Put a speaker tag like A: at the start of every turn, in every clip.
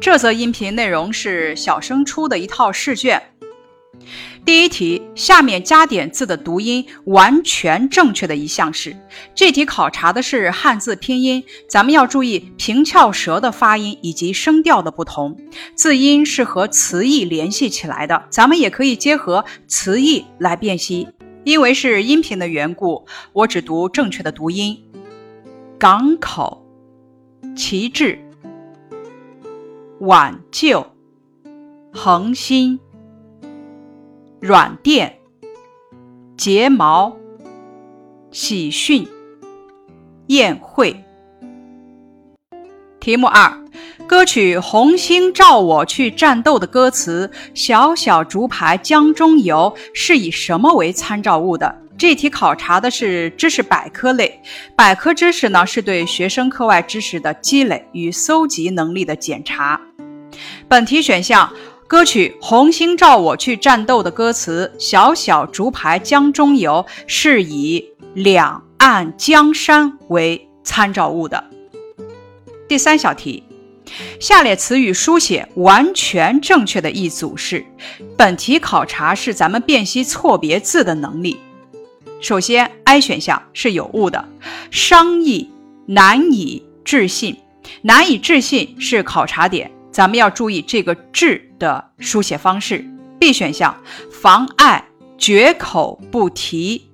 A: 这则音频内容是小升初的一套试卷。第一题，下面加点字的读音完全正确的一项是？这题考察的是汉字拼音，咱们要注意平翘舌的发音以及声调的不同。字音是和词义联系起来的，咱们也可以结合词义来辨析。因为是音频的缘故，我只读正确的读音。港口，旗帜。挽救，恒心，软垫，睫毛，喜讯，宴会。题目二：歌曲《红星照我去战斗》的歌词“小小竹排江中游”是以什么为参照物的？这题考察的是知识百科类。百科知识呢，是对学生课外知识的积累与搜集能力的检查。本题选项歌曲《红星照我去战斗》的歌词“小小竹排江中游”是以两岸江山为参照物的。第三小题，下列词语书写完全正确的一组是。本题考察是咱们辨析错别字的能力。首先，A 选项是有误的，“商议”难以置信，难以置信是考察点。咱们要注意这个“治”的书写方式。B 选项“妨碍”绝口不提，“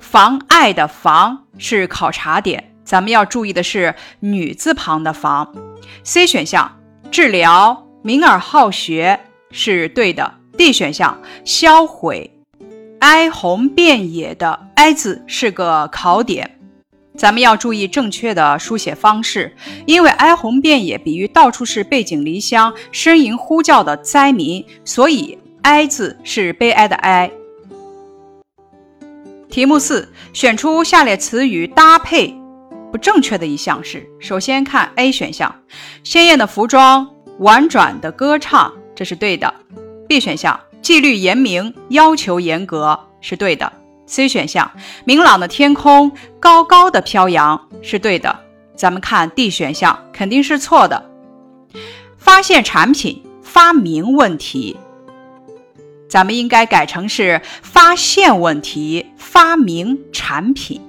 A: 妨碍”的“妨”是考察点，咱们要注意的是女字旁的“妨”。C 选项“治疗”敏而好学是对的。D 选项“销毁”“哀鸿遍野”的“哀”字是个考点。咱们要注意正确的书写方式，因为“哀鸿遍野”比喻到处是背井离乡、呻吟呼叫的灾民，所以“哀”字是悲哀的“哀”。题目四，选出下列词语搭配不正确的一项是：首先看 A 选项，“鲜艳的服装，婉转的歌唱”，这是对的；B 选项，“纪律严明，要求严格”，是对的。C 选项，明朗的天空高高的飘扬是对的。咱们看 D 选项肯定是错的。发现产品发明问题，咱们应该改成是发现问题发明产品。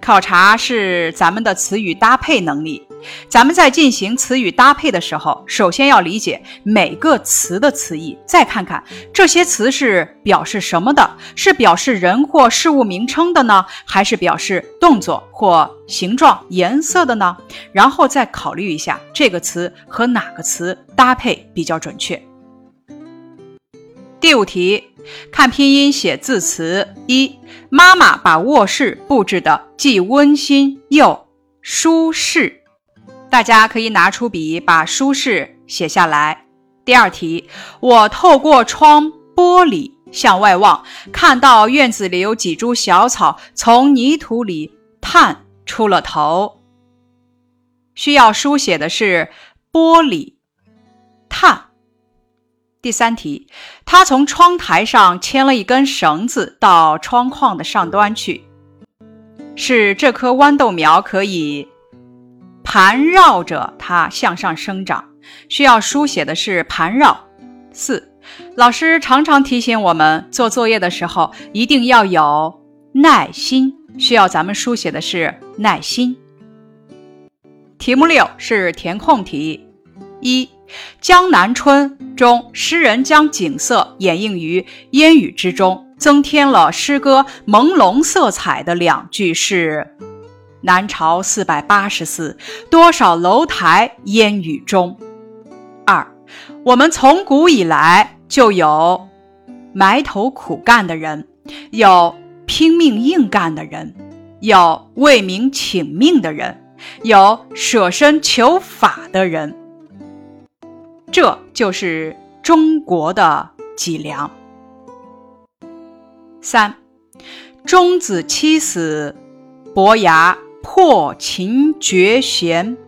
A: 考察是咱们的词语搭配能力。咱们在进行词语搭配的时候，首先要理解每个词的词义，再看看这些词是表示什么的，是表示人或事物名称的呢，还是表示动作或形状、颜色的呢？然后再考虑一下这个词和哪个词搭配比较准确。第五题，看拼音写字词。一，妈妈把卧室布置的既温馨又舒适。大家可以拿出笔，把舒适写下来。第二题，我透过窗玻璃向外望，看到院子里有几株小草从泥土里探出了头。需要书写的是“玻璃”“探”。第三题，他从窗台上牵了一根绳子到窗框的上端去，使这棵豌豆苗可以。盘绕着它向上生长，需要书写的是盘绕。四，老师常常提醒我们做作业的时候一定要有耐心，需要咱们书写的是耐心。题目六是填空题。一，《江南春》中，诗人将景色掩映于烟雨之中，增添了诗歌朦胧色彩的两句是。南朝四百八十寺，多少楼台烟雨中。二，我们从古以来就有埋头苦干的人，有拼命硬干的人，有为民请命的人，有舍身求法的人。这就是中国的脊梁。三，钟子期死，伯牙。破琴绝弦，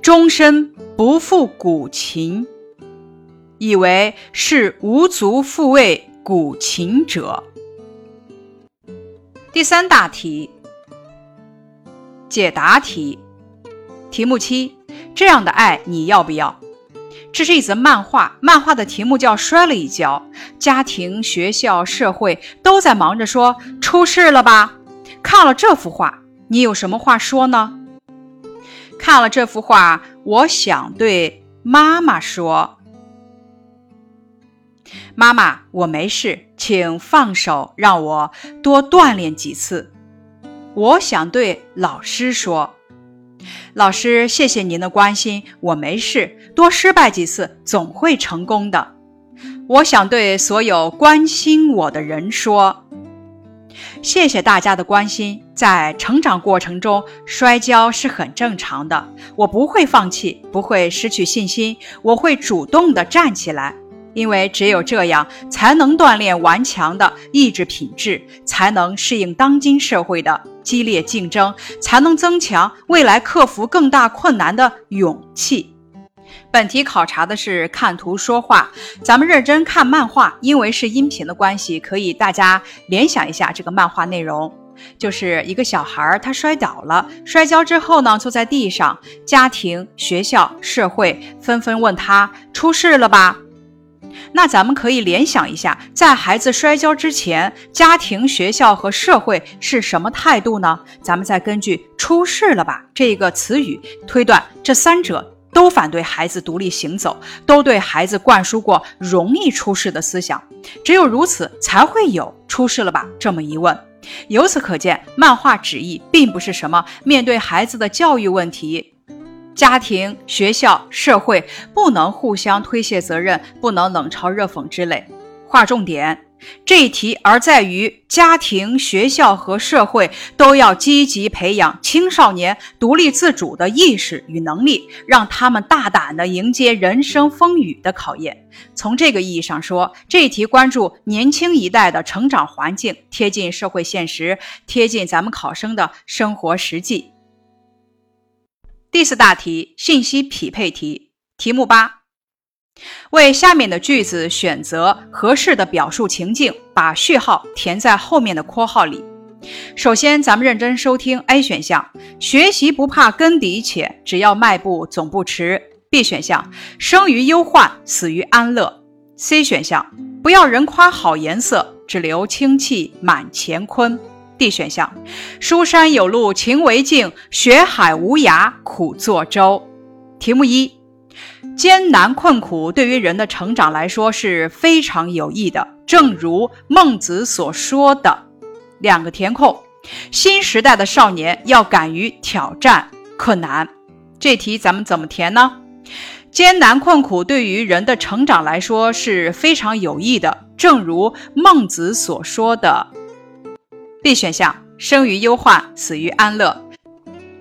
A: 终身不复鼓琴，以为是无足复为鼓琴者。第三大题，解答题，题目七：这样的爱你要不要？这是一则漫画，漫画的题目叫《摔了一跤》，家庭、学校、社会都在忙着说出事了吧？看了这幅画。你有什么话说呢？看了这幅画，我想对妈妈说：“妈妈，我没事，请放手，让我多锻炼几次。”我想对老师说：“老师，谢谢您的关心，我没事，多失败几次总会成功的。”我想对所有关心我的人说。谢谢大家的关心。在成长过程中，摔跤是很正常的。我不会放弃，不会失去信心，我会主动的站起来，因为只有这样才能锻炼顽强的意志品质，才能适应当今社会的激烈竞争，才能增强未来克服更大困难的勇气。本题考察的是看图说话，咱们认真看漫画。因为是音频的关系，可以大家联想一下这个漫画内容，就是一个小孩儿他摔倒了，摔跤之后呢坐在地上，家庭、学校、社会纷纷问他出事了吧？那咱们可以联想一下，在孩子摔跤之前，家庭、学校和社会是什么态度呢？咱们再根据“出事了吧”这个词语推断这三者。都反对孩子独立行走，都对孩子灌输过容易出事的思想，只有如此才会有出事了吧这么一问。由此可见，漫画旨意并不是什么面对孩子的教育问题，家庭、学校、社会不能互相推卸责任，不能冷嘲热讽之类。划重点。这一题而在于家庭、学校和社会都要积极培养青少年独立自主的意识与能力，让他们大胆的迎接人生风雨的考验。从这个意义上说，这一题关注年轻一代的成长环境，贴近社会现实，贴近咱们考生的生活实际。第四大题信息匹配题，题目八。为下面的句子选择合适的表述情境，把序号填在后面的括号里。首先，咱们认真收听。A 选项：学习不怕根底浅，只要迈步总不迟。B 选项：生于忧患，死于安乐。C 选项：不要人夸好颜色，只留清气满乾坤。D 选项：书山有路勤为径，学海无涯苦作舟。题目一。艰难困苦对于人的成长来说是非常有益的，正如孟子所说的。两个填空，新时代的少年要敢于挑战困难。这题咱们怎么填呢？艰难困苦对于人的成长来说是非常有益的，正如孟子所说的。B 选项，生于忧患，死于安乐。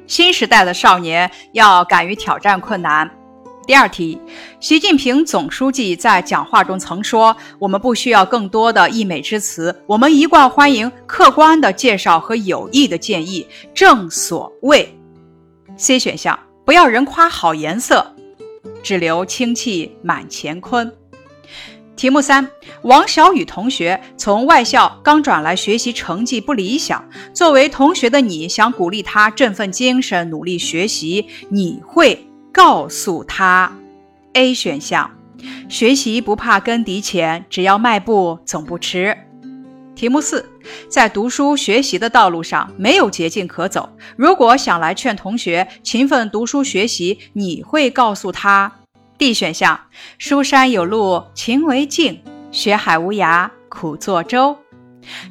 A: 新时代的少年要敢于挑战困难。第二题，习近平总书记在讲话中曾说：“我们不需要更多的溢美之词，我们一贯欢迎客观的介绍和有益的建议。”正所谓，C 选项“不要人夸好颜色，只留清气满乾坤”。题目三，王小雨同学从外校刚转来，学习成绩不理想。作为同学的你，想鼓励他振奋精神，努力学习，你会？告诉他，A 选项，学习不怕根底浅，只要迈步总不迟。题目四，在读书学习的道路上没有捷径可走。如果想来劝同学勤奋读书学习，你会告诉他，D 选项，书山有路勤为径，学海无涯苦作舟。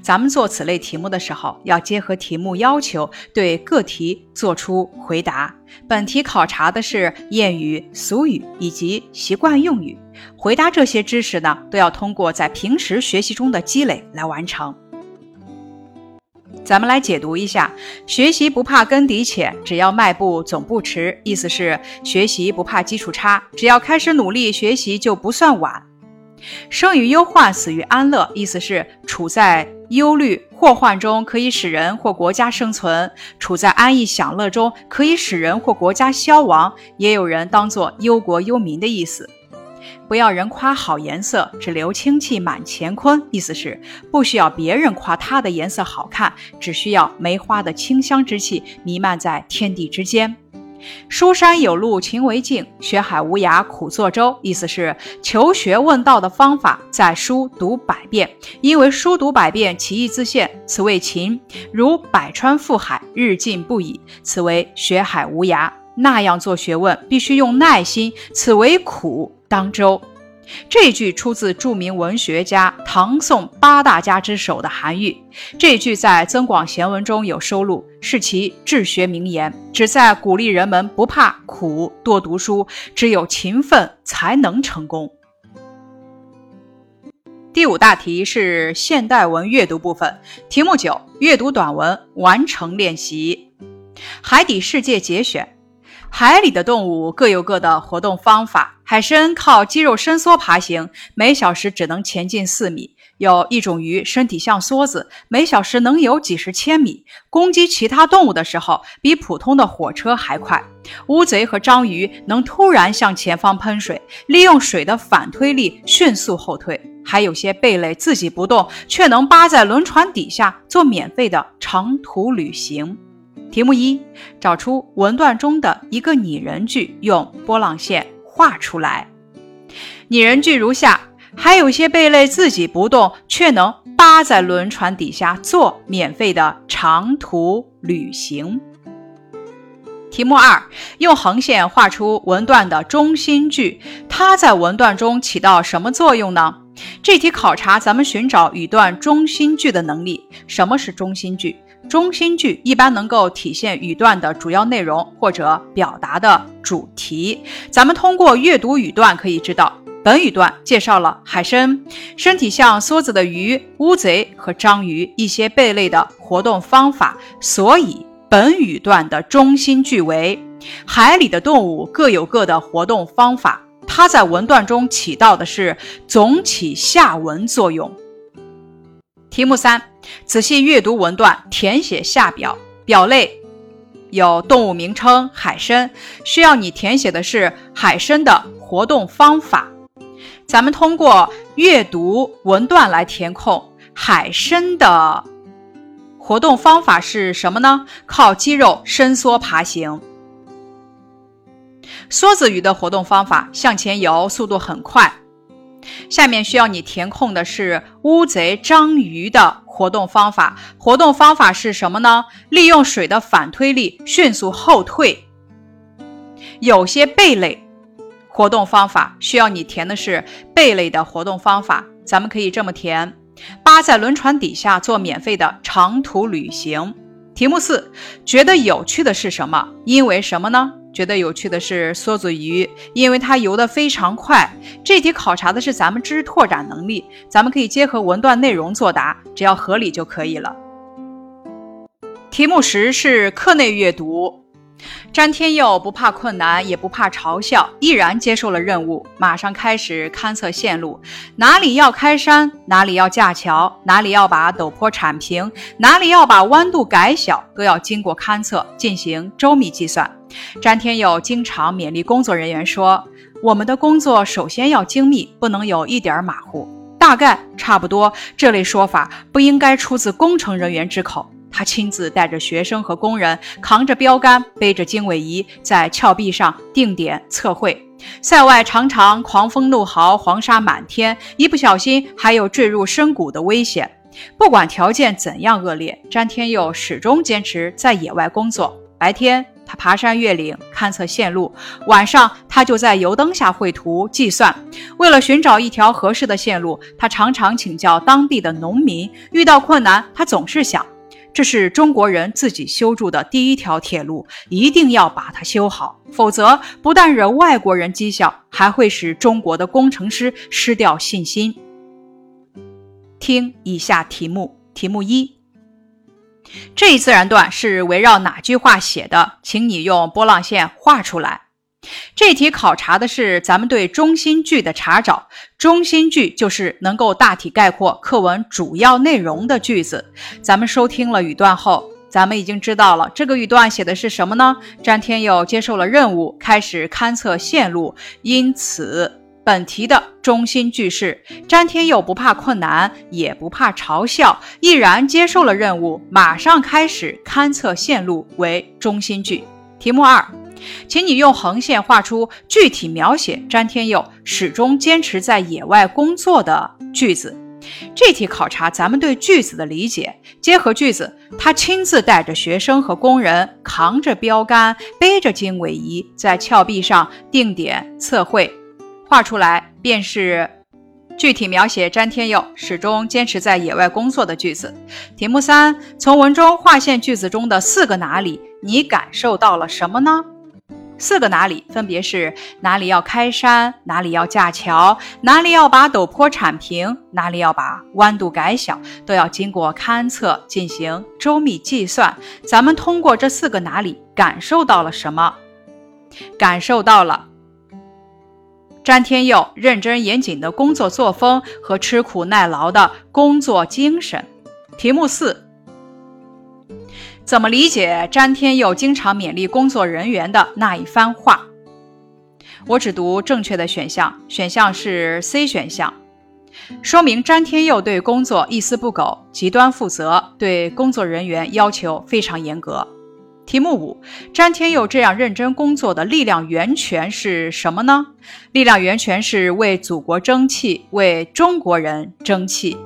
A: 咱们做此类题目的时候，要结合题目要求对各题做出回答。本题考察的是谚语、俗语以及习惯用语。回答这些知识呢，都要通过在平时学习中的积累来完成。咱们来解读一下：“学习不怕根底浅，只要迈步总不迟。”意思是学习不怕基础差，只要开始努力学习就不算晚。生于忧患，死于安乐，意思是处在忧虑祸患中可以使人或国家生存，处在安逸享乐中可以使人或国家消亡。也有人当作忧国忧民的意思。不要人夸好颜色，只留清气满乾坤。意思是不需要别人夸它的颜色好看，只需要梅花的清香之气弥漫在天地之间。书山有路勤为径，学海无涯苦作舟。意思是求学问道的方法，在书读百遍，因为书读百遍，其义自现，此为勤；如百川赴海，日进不已，此为学海无涯。那样做学问，必须用耐心，此为苦。当舟。这句出自著名文学家唐宋八大家之首的韩愈，这句在《增广贤文》中有收录，是其治学名言，旨在鼓励人们不怕苦，多读书，只有勤奋才能成功。第五大题是现代文阅读部分，题目九：阅读短文，完成练习，《海底世界》节选。海里的动物各有各的活动方法。海参靠肌肉伸缩爬行，每小时只能前进四米。有一种鱼身体像梭子，每小时能游几十千米。攻击其他动物的时候，比普通的火车还快。乌贼和章鱼能突然向前方喷水，利用水的反推力迅速后退。还有些贝类自己不动，却能扒在轮船底下做免费的长途旅行。题目一，找出文段中的一个拟人句，用波浪线画出来。拟人句如下：还有些贝类自己不动，却能扒在轮船底下做免费的长途旅行。题目二，用横线画出文段的中心句，它在文段中起到什么作用呢？这题考察咱们寻找语段中心句的能力。什么是中心句？中心句一般能够体现语段的主要内容或者表达的主题。咱们通过阅读语段可以知道，本语段介绍了海参、身体像梭子的鱼、乌贼和章鱼一些贝类的活动方法，所以本语段的中心句为“海里的动物各有各的活动方法”。它在文段中起到的是总起下文作用。题目三。仔细阅读文段，填写下表。表内有动物名称海参，需要你填写的是海参的活动方法。咱们通过阅读文段来填空。海参的活动方法是什么呢？靠肌肉伸缩爬行。梭子鱼的活动方法向前游，速度很快。下面需要你填空的是乌贼、章鱼的活动方法。活动方法是什么呢？利用水的反推力，迅速后退。有些贝类活动方法需要你填的是贝类的活动方法。咱们可以这么填：扒在轮船底下做免费的长途旅行。题目四，觉得有趣的是什么？因为什么呢？觉得有趣的是梭子鱼，因为它游得非常快。这题考察的是咱们知识拓展能力，咱们可以结合文段内容作答，只要合理就可以了。题目十是课内阅读。詹天佑不怕困难，也不怕嘲笑，毅然接受了任务，马上开始勘测线路。哪里要开山，哪里要架桥，哪里要把陡坡铲平，哪里要把弯度改小，都要经过勘测，进行周密计算。詹天佑经常勉励工作人员说：“我们的工作首先要精密，不能有一点马虎。大概差不多这类说法不应该出自工程人员之口。”他亲自带着学生和工人，扛着标杆，背着经纬仪，在峭壁上定点测绘。塞外常常狂风怒号，黄沙满天，一不小心还有坠入深谷的危险。不管条件怎样恶劣，詹天佑始终坚持在野外工作。白天，他爬山越岭勘测线路；晚上，他就在油灯下绘图计算。为了寻找一条合适的线路，他常常请教当地的农民。遇到困难，他总是想。这是中国人自己修筑的第一条铁路，一定要把它修好，否则不但惹外国人讥笑，还会使中国的工程师失掉信心。听以下题目，题目一，这一自然段是围绕哪句话写的？请你用波浪线画出来。这题考察的是咱们对中心句的查找。中心句就是能够大体概括课文主要内容的句子。咱们收听了语段后，咱们已经知道了这个语段写的是什么呢？詹天佑接受了任务，开始勘测线路。因此，本题的中心句是“詹天佑不怕困难，也不怕嘲笑，毅然接受了任务，马上开始勘测线路”为中心句。题目二。请你用横线画出具体描写詹天佑始终坚持在野外工作的句子。这题考察咱们对句子的理解。结合句子，他亲自带着学生和工人，扛着标杆，背着经纬仪，在峭壁上定点测绘。画出来便是具体描写詹天佑始终坚持在野外工作的句子。题目三，从文中划线句子中的四个“哪里”，你感受到了什么呢？四个哪里分别是哪里要开山，哪里要架桥，哪里要把陡坡铲平，哪里要把弯度改小，都要经过勘测进行周密计算。咱们通过这四个哪里感受到了什么？感受到了詹天佑认真严谨的工作作风和吃苦耐劳的工作精神。题目四。怎么理解詹天佑经常勉励工作人员的那一番话？我只读正确的选项，选项是 C 选项，说明詹天佑对工作一丝不苟，极端负责，对工作人员要求非常严格。题目五，詹天佑这样认真工作的力量源泉是什么呢？力量源泉是为祖国争气，为中国人争气。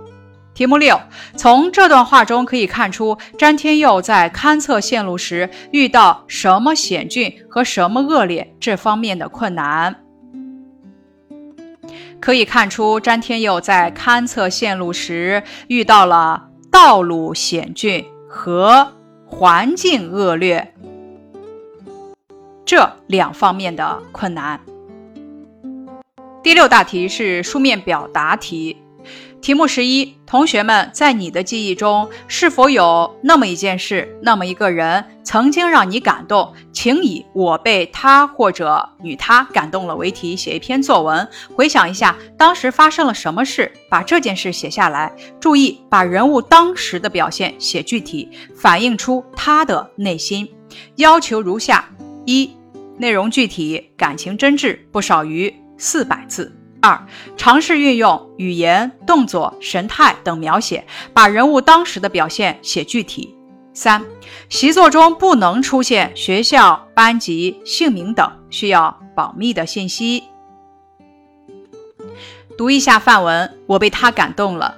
A: 题目六，从这段话中可以看出，詹天佑在勘测线路时遇到什么险峻和什么恶劣这方面的困难？可以看出，詹天佑在勘测线路时遇到了道路险峻和环境恶劣这两方面的困难。第六大题是书面表达题。题目十一，同学们，在你的记忆中是否有那么一件事、那么一个人曾经让你感动？请以“我被他或者与他感动了”为题写一篇作文。回想一下当时发生了什么事，把这件事写下来。注意把人物当时的表现写具体，反映出他的内心。要求如下：一、内容具体，感情真挚，不少于四百字。二、尝试运用语言、动作、神态等描写，把人物当时的表现写具体。三、习作中不能出现学校、班级、姓名等需要保密的信息。读一下范文：我被他感动了。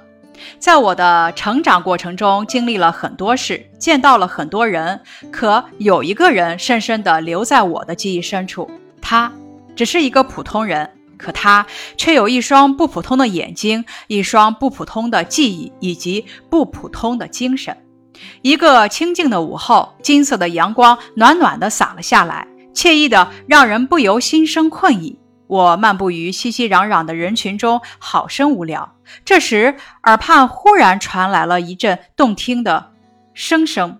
A: 在我的成长过程中，经历了很多事，见到了很多人，可有一个人深深的留在我的记忆深处。他只是一个普通人。可他却有一双不普通的眼睛，一双不普通的记忆，以及不普通的精神。一个清静的午后，金色的阳光暖暖的洒了下来，惬意的让人不由心生困意。我漫步于熙熙攘攘的人群中，好生无聊。这时，耳畔忽然传来了一阵动听的声声。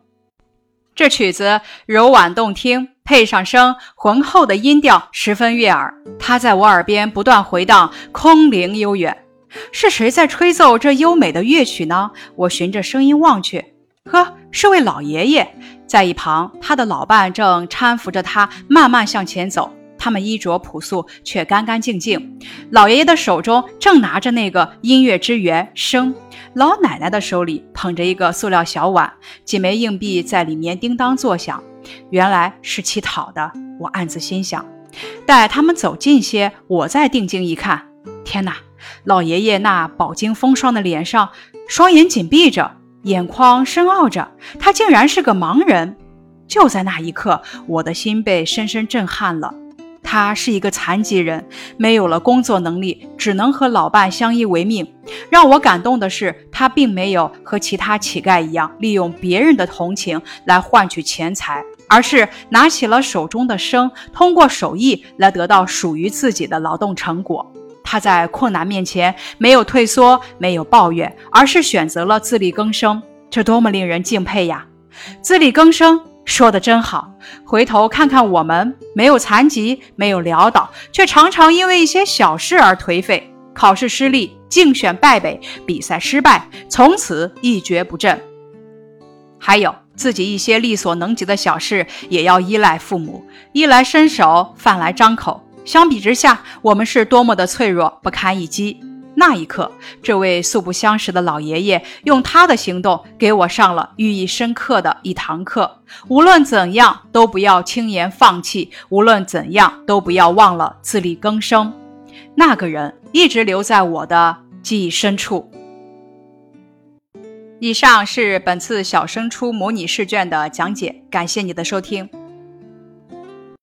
A: 这曲子柔婉动听，配上声浑厚的音调，十分悦耳。它在我耳边不断回荡，空灵悠远。是谁在吹奏这优美的乐曲呢？我循着声音望去，呵，是位老爷爷，在一旁，他的老伴正搀扶着他慢慢向前走。他们衣着朴素，却干干净净。老爷爷的手中正拿着那个音乐之源——笙。老奶奶的手里捧着一个塑料小碗，几枚硬币在里面叮当作响，原来是乞讨的。我暗自心想，待他们走近些，我再定睛一看，天哪！老爷爷那饱经风霜的脸上，双眼紧闭着，眼眶深奥着，他竟然是个盲人。就在那一刻，我的心被深深震撼了。他是一个残疾人，没有了工作能力，只能和老伴相依为命。让我感动的是，他并没有和其他乞丐一样，利用别人的同情来换取钱财，而是拿起了手中的生，通过手艺来得到属于自己的劳动成果。他在困难面前没有退缩，没有抱怨，而是选择了自力更生，这多么令人敬佩呀！自力更生。说的真好，回头看看我们，没有残疾，没有潦倒，却常常因为一些小事而颓废，考试失利，竞选败北，比赛失败，从此一蹶不振。还有自己一些力所能及的小事，也要依赖父母，衣来伸手，饭来张口。相比之下，我们是多么的脆弱，不堪一击。那一刻，这位素不相识的老爷爷用他的行动给我上了寓意深刻的一堂课。无论怎样，都不要轻言放弃；无论怎样，都不要忘了自力更生。那个人一直留在我的记忆深处。以上是本次小升初模拟试卷的讲解，感谢你的收听。